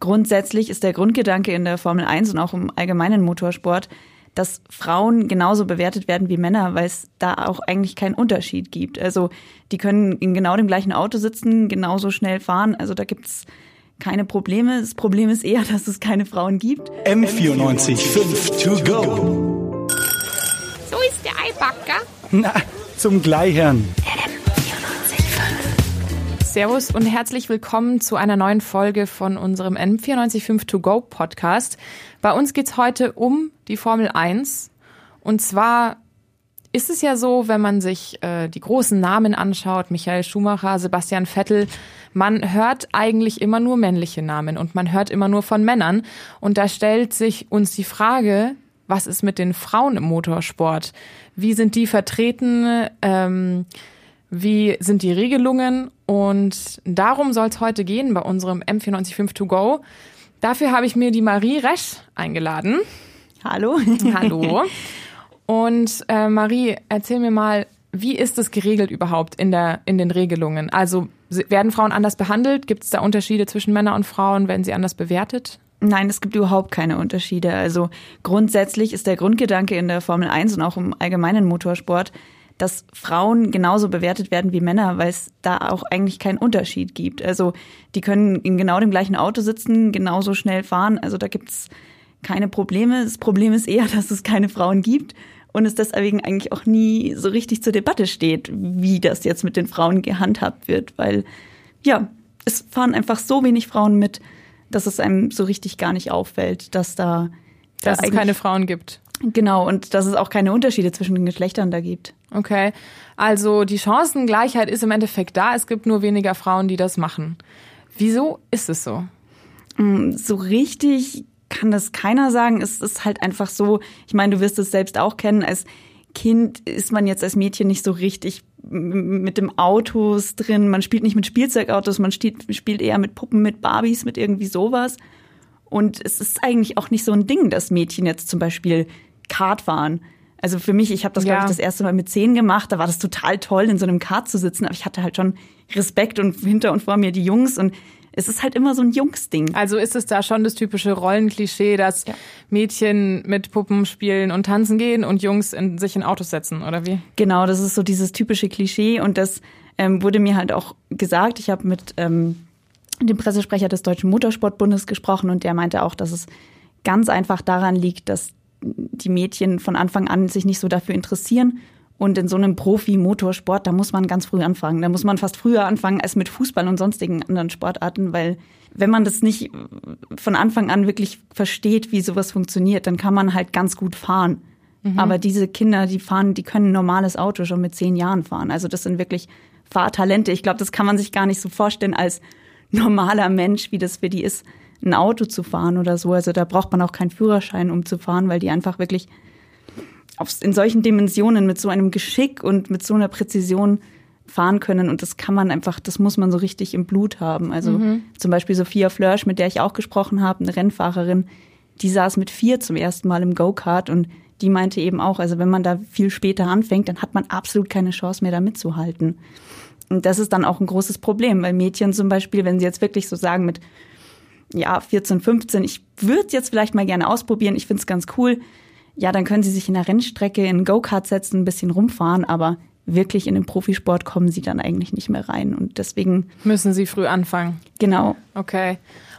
grundsätzlich ist der Grundgedanke in der Formel 1 und auch im allgemeinen Motorsport, dass Frauen genauso bewertet werden wie Männer, weil es da auch eigentlich keinen Unterschied gibt. Also die können in genau dem gleichen Auto sitzen, genauso schnell fahren. Also da gibt's keine Probleme. Das Problem ist eher, dass es keine Frauen gibt. M94 5 to go. So ist der Eibacker. Na, zum Gleichern. Servus und herzlich willkommen zu einer neuen Folge von unserem M945 To Go Podcast. Bei uns geht's heute um die Formel 1. Und zwar ist es ja so, wenn man sich äh, die großen Namen anschaut, Michael Schumacher, Sebastian Vettel, man hört eigentlich immer nur männliche Namen und man hört immer nur von Männern. Und da stellt sich uns die Frage, was ist mit den Frauen im Motorsport? Wie sind die vertreten? Ähm, wie sind die Regelungen? Und darum soll es heute gehen bei unserem M945 To Go. Dafür habe ich mir die Marie Resch eingeladen. Hallo. Hallo. Und äh, Marie, erzähl mir mal, wie ist es geregelt überhaupt in, der, in den Regelungen? Also werden Frauen anders behandelt? Gibt es da Unterschiede zwischen Männern und Frauen? Werden sie anders bewertet? Nein, es gibt überhaupt keine Unterschiede. Also grundsätzlich ist der Grundgedanke in der Formel 1 und auch im allgemeinen Motorsport, dass Frauen genauso bewertet werden wie Männer, weil es da auch eigentlich keinen Unterschied gibt. Also die können in genau dem gleichen Auto sitzen, genauso schnell fahren. Also da gibt's keine Probleme. Das Problem ist eher, dass es keine Frauen gibt und es deswegen eigentlich auch nie so richtig zur Debatte steht, wie das jetzt mit den Frauen gehandhabt wird, weil ja, es fahren einfach so wenig Frauen mit, dass es einem so richtig gar nicht auffällt, dass da dass da es keine Frauen gibt. Genau, und dass es auch keine Unterschiede zwischen den Geschlechtern da gibt. Okay, also die Chancengleichheit ist im Endeffekt da, es gibt nur weniger Frauen, die das machen. Wieso ist es so? Mm, so richtig kann das keiner sagen. Es ist halt einfach so, ich meine, du wirst es selbst auch kennen, als Kind ist man jetzt als Mädchen nicht so richtig mit dem Autos drin. Man spielt nicht mit Spielzeugautos, man spielt, spielt eher mit Puppen, mit Barbies, mit irgendwie sowas. Und es ist eigentlich auch nicht so ein Ding, dass Mädchen jetzt zum Beispiel Kart fahren. Also für mich, ich habe das, ja. glaube ich, das erste Mal mit zehn gemacht. Da war das total toll, in so einem Kart zu sitzen. Aber ich hatte halt schon Respekt und hinter und vor mir die Jungs. Und es ist halt immer so ein Jungsding. Also ist es da schon das typische Rollenklischee, dass ja. Mädchen mit Puppen spielen und tanzen gehen und Jungs in, sich in Autos setzen, oder wie? Genau, das ist so dieses typische Klischee. Und das ähm, wurde mir halt auch gesagt. Ich habe mit ähm, dem Pressesprecher des Deutschen Motorsportbundes gesprochen und der meinte auch, dass es ganz einfach daran liegt, dass die Mädchen von Anfang an sich nicht so dafür interessieren. Und in so einem Profi-Motorsport, da muss man ganz früh anfangen. Da muss man fast früher anfangen als mit Fußball und sonstigen anderen Sportarten, weil wenn man das nicht von Anfang an wirklich versteht, wie sowas funktioniert, dann kann man halt ganz gut fahren. Mhm. Aber diese Kinder, die fahren, die können ein normales Auto schon mit zehn Jahren fahren. Also das sind wirklich Fahrtalente. Ich glaube, das kann man sich gar nicht so vorstellen als normaler Mensch, wie das für die ist ein Auto zu fahren oder so. Also da braucht man auch keinen Führerschein, um zu fahren, weil die einfach wirklich in solchen Dimensionen mit so einem Geschick und mit so einer Präzision fahren können. Und das kann man einfach, das muss man so richtig im Blut haben. Also mhm. zum Beispiel Sophia Flörsch, mit der ich auch gesprochen habe, eine Rennfahrerin, die saß mit vier zum ersten Mal im Go-Kart und die meinte eben auch, also wenn man da viel später anfängt, dann hat man absolut keine Chance mehr da mitzuhalten. Und das ist dann auch ein großes Problem, weil Mädchen zum Beispiel, wenn sie jetzt wirklich so sagen, mit ja, 14, 15, ich würde jetzt vielleicht mal gerne ausprobieren, ich finde es ganz cool. Ja, dann können sie sich in der Rennstrecke in Go-Kart setzen, ein bisschen rumfahren, aber wirklich in den Profisport kommen sie dann eigentlich nicht mehr rein. Und deswegen. Müssen sie früh anfangen. Genau. Okay.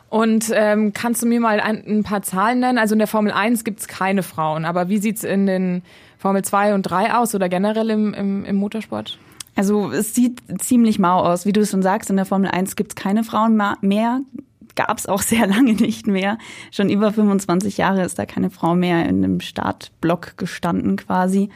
Und ähm, kannst du mir mal ein, ein paar Zahlen nennen? Also in der Formel 1 gibt's keine Frauen, aber wie sieht's in den Formel 2 und 3 aus oder generell im, im, im Motorsport? Also es sieht ziemlich mau aus. Wie du es schon sagst, in der Formel 1 gibt's keine Frauen mehr gab es auch sehr lange nicht mehr. Schon über 25 Jahre ist da keine Frau mehr in einem Startblock gestanden quasi.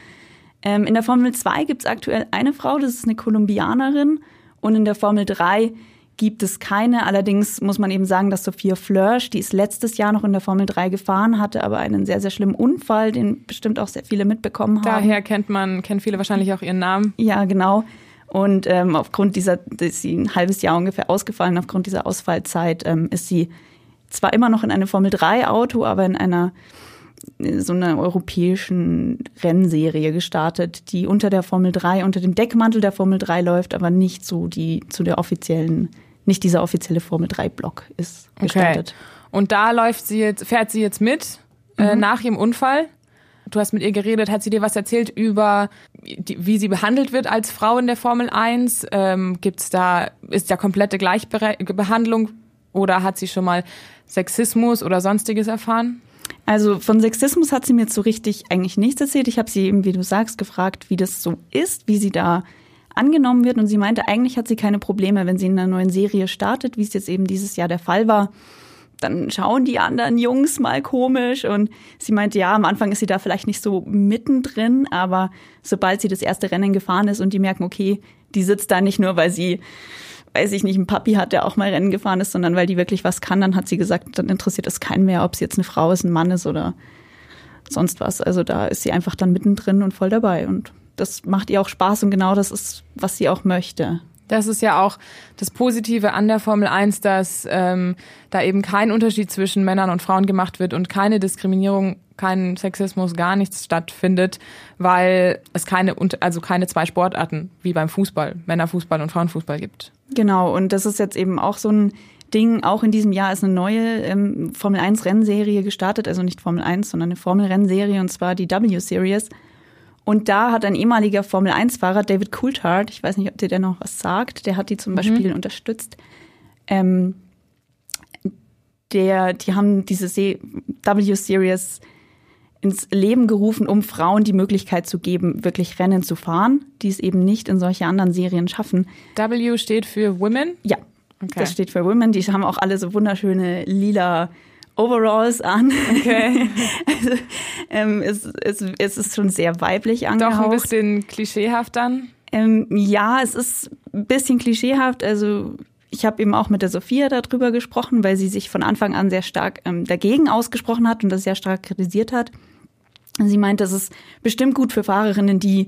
Ähm, in der Formel 2 gibt es aktuell eine Frau, das ist eine Kolumbianerin. Und in der Formel 3 gibt es keine. Allerdings muss man eben sagen, dass Sophia Flörsch, die ist letztes Jahr noch in der Formel 3 gefahren, hatte aber einen sehr, sehr schlimmen Unfall, den bestimmt auch sehr viele mitbekommen haben. Daher kennt man, kennt viele wahrscheinlich auch ihren Namen. Ja, genau. Und ähm, aufgrund dieser, ist sie ein halbes Jahr ungefähr ausgefallen, aufgrund dieser Ausfallzeit ähm, ist sie zwar immer noch in einem Formel-3-Auto, aber in einer so einer europäischen Rennserie gestartet, die unter der Formel 3, unter dem Deckmantel der Formel 3 läuft, aber nicht so die zu der offiziellen, nicht dieser offizielle Formel 3 Block ist gestartet. Okay. Und da läuft sie jetzt, fährt sie jetzt mit äh, nach ihrem Unfall. Du hast mit ihr geredet, hat sie dir was erzählt über, die, wie sie behandelt wird als Frau in der Formel 1? Ähm, gibt's da, ist da komplette Gleichbehandlung oder hat sie schon mal Sexismus oder sonstiges erfahren? Also von Sexismus hat sie mir so richtig eigentlich nichts erzählt. Ich habe sie eben, wie du sagst, gefragt, wie das so ist, wie sie da angenommen wird. Und sie meinte, eigentlich hat sie keine Probleme, wenn sie in einer neuen Serie startet, wie es jetzt eben dieses Jahr der Fall war. Dann schauen die anderen Jungs mal komisch. Und sie meinte, ja, am Anfang ist sie da vielleicht nicht so mittendrin, aber sobald sie das erste Rennen gefahren ist und die merken, okay, die sitzt da nicht nur, weil sie weiß ich nicht, ein Papi hat, der auch mal Rennen gefahren ist, sondern weil die wirklich was kann, dann hat sie gesagt, dann interessiert es keinen mehr, ob sie jetzt eine Frau ist, ein Mann ist oder sonst was. Also da ist sie einfach dann mittendrin und voll dabei und das macht ihr auch Spaß und genau das ist, was sie auch möchte. Das ist ja auch das Positive an der Formel 1, dass ähm, da eben kein Unterschied zwischen Männern und Frauen gemacht wird und keine Diskriminierung, kein Sexismus, gar nichts stattfindet, weil es keine, also keine zwei Sportarten wie beim Fußball, Männerfußball und Frauenfußball gibt. Genau, und das ist jetzt eben auch so ein Ding. Auch in diesem Jahr ist eine neue ähm, Formel 1 Rennserie gestartet, also nicht Formel 1, sondern eine Formel Rennserie und zwar die W Series. Und da hat ein ehemaliger Formel 1-Fahrer, David Coulthard, ich weiß nicht, ob dir der noch was sagt, der hat die zum mhm. Beispiel unterstützt. Ähm, der, die haben diese W-Series ins Leben gerufen, um Frauen die Möglichkeit zu geben, wirklich Rennen zu fahren, die es eben nicht in solche anderen Serien schaffen. W steht für Women? Ja, okay. das steht für Women. Die haben auch alle so wunderschöne lila Overalls an. Okay. also, ähm, es, es, es ist schon sehr weiblich angehaucht. Doch ein bisschen klischeehaft dann? Ähm, ja, es ist ein bisschen klischeehaft. Also ich habe eben auch mit der Sophia darüber gesprochen, weil sie sich von Anfang an sehr stark ähm, dagegen ausgesprochen hat und das sehr stark kritisiert hat. Sie meint, das ist bestimmt gut für Fahrerinnen, die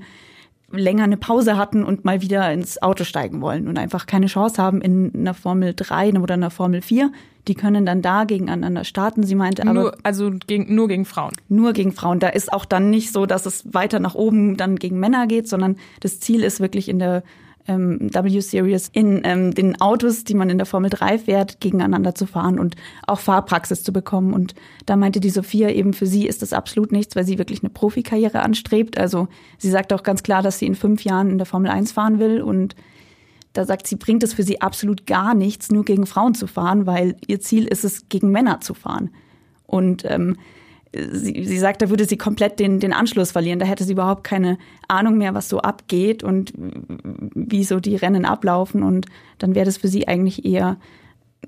länger eine Pause hatten und mal wieder ins Auto steigen wollen und einfach keine Chance haben in einer Formel 3 oder einer Formel 4. Die können dann da gegeneinander starten. Sie meinte aber. Nur, also gegen, nur gegen Frauen. Nur gegen Frauen. Da ist auch dann nicht so, dass es weiter nach oben dann gegen Männer geht, sondern das Ziel ist wirklich in der ähm, W-Series in ähm, den Autos, die man in der Formel 3 fährt, gegeneinander zu fahren und auch Fahrpraxis zu bekommen. Und da meinte die Sophia eben, für sie ist das absolut nichts, weil sie wirklich eine Profikarriere anstrebt. Also sie sagt auch ganz klar, dass sie in fünf Jahren in der Formel 1 fahren will und da sagt sie, bringt es für sie absolut gar nichts, nur gegen Frauen zu fahren, weil ihr Ziel ist es, gegen Männer zu fahren. Und ähm, sie, sie sagt, da würde sie komplett den, den Anschluss verlieren. Da hätte sie überhaupt keine Ahnung mehr, was so abgeht und wie so die Rennen ablaufen. Und dann wäre das für sie eigentlich eher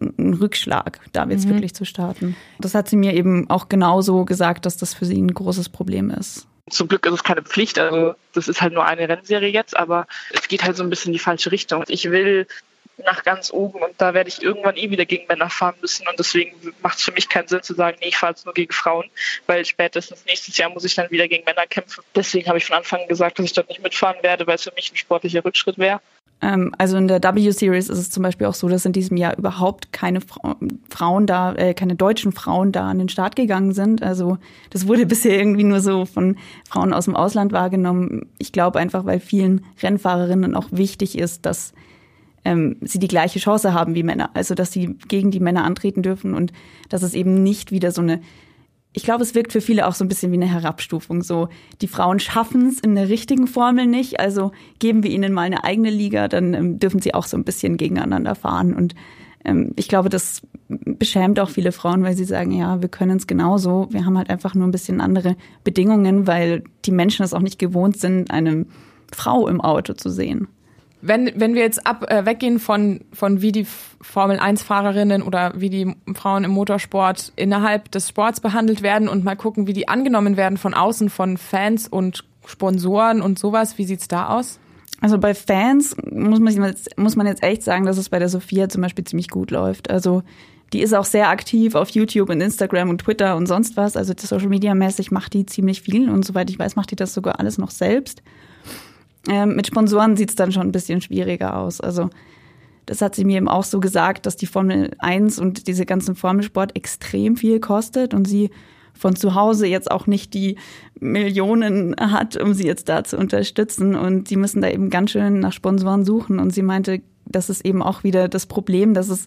ein Rückschlag, da jetzt mhm. wirklich zu starten. Das hat sie mir eben auch genauso gesagt, dass das für sie ein großes Problem ist. Zum Glück ist es keine Pflicht, also das ist halt nur eine Rennserie jetzt, aber es geht halt so ein bisschen in die falsche Richtung. Ich will nach ganz oben und da werde ich irgendwann eh wieder gegen Männer fahren müssen und deswegen macht es für mich keinen Sinn zu sagen, nee, ich fahre jetzt nur gegen Frauen, weil spätestens nächstes Jahr muss ich dann wieder gegen Männer kämpfen. Deswegen habe ich von Anfang an gesagt, dass ich dort nicht mitfahren werde, weil es für mich ein sportlicher Rückschritt wäre. Ähm, also in der W-Series ist es zum Beispiel auch so, dass in diesem Jahr überhaupt keine Fra Frauen da, äh, keine deutschen Frauen da an den Start gegangen sind. Also das wurde bisher irgendwie nur so von Frauen aus dem Ausland wahrgenommen. Ich glaube einfach, weil vielen Rennfahrerinnen auch wichtig ist, dass ähm, sie die gleiche Chance haben wie Männer. Also dass sie gegen die Männer antreten dürfen und dass es eben nicht wieder so eine ich glaube, es wirkt für viele auch so ein bisschen wie eine Herabstufung. So, die Frauen schaffen es in der richtigen Formel nicht, also geben wir ihnen mal eine eigene Liga, dann ähm, dürfen sie auch so ein bisschen gegeneinander fahren. Und ähm, ich glaube, das beschämt auch viele Frauen, weil sie sagen, ja, wir können es genauso. Wir haben halt einfach nur ein bisschen andere Bedingungen, weil die Menschen es auch nicht gewohnt sind, eine Frau im Auto zu sehen. Wenn, wenn wir jetzt ab, äh, weggehen von, von wie die Formel-1-Fahrerinnen oder wie die Frauen im Motorsport innerhalb des Sports behandelt werden und mal gucken, wie die angenommen werden von außen, von Fans und Sponsoren und sowas, wie sieht's da aus? Also bei Fans muss man, jetzt, muss man jetzt echt sagen, dass es bei der Sophia zum Beispiel ziemlich gut läuft. Also die ist auch sehr aktiv auf YouTube und Instagram und Twitter und sonst was. Also Social Media mäßig macht die ziemlich viel und soweit ich weiß, macht die das sogar alles noch selbst. Ähm, mit Sponsoren sieht es dann schon ein bisschen schwieriger aus. Also das hat sie mir eben auch so gesagt, dass die Formel 1 und diese ganzen Formelsport extrem viel kostet und sie von zu Hause jetzt auch nicht die Millionen hat, um sie jetzt da zu unterstützen. Und die müssen da eben ganz schön nach Sponsoren suchen. Und sie meinte, das ist eben auch wieder das Problem, dass es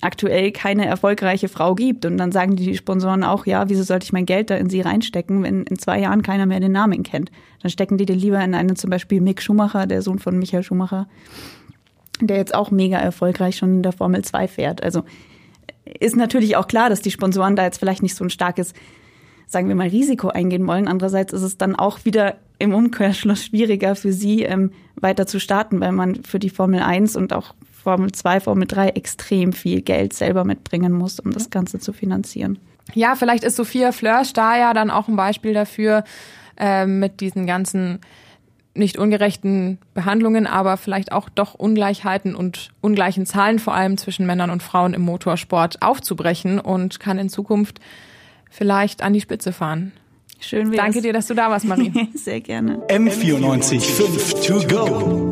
aktuell keine erfolgreiche Frau gibt. Und dann sagen die Sponsoren auch, ja, wieso sollte ich mein Geld da in sie reinstecken, wenn in zwei Jahren keiner mehr den Namen kennt? Dann stecken die den lieber in einen zum Beispiel Mick Schumacher, der Sohn von Michael Schumacher, der jetzt auch mega erfolgreich schon in der Formel 2 fährt. Also ist natürlich auch klar, dass die Sponsoren da jetzt vielleicht nicht so ein starkes, sagen wir mal, Risiko eingehen wollen. Andererseits ist es dann auch wieder im Umkehrschluss schwieriger für sie, ähm, weiter zu starten, weil man für die Formel 1 und auch Formel 2, Formel 3 extrem viel Geld selber mitbringen muss, um das Ganze zu finanzieren. Ja, vielleicht ist Sophia Flörsch da ja dann auch ein Beispiel dafür, äh, mit diesen ganzen nicht ungerechten Behandlungen, aber vielleicht auch doch Ungleichheiten und ungleichen Zahlen vor allem zwischen Männern und Frauen im Motorsport aufzubrechen und kann in Zukunft vielleicht an die Spitze fahren. Schön wär's. Danke dir, dass du da warst, Marie. Sehr gerne. M94 5 to go.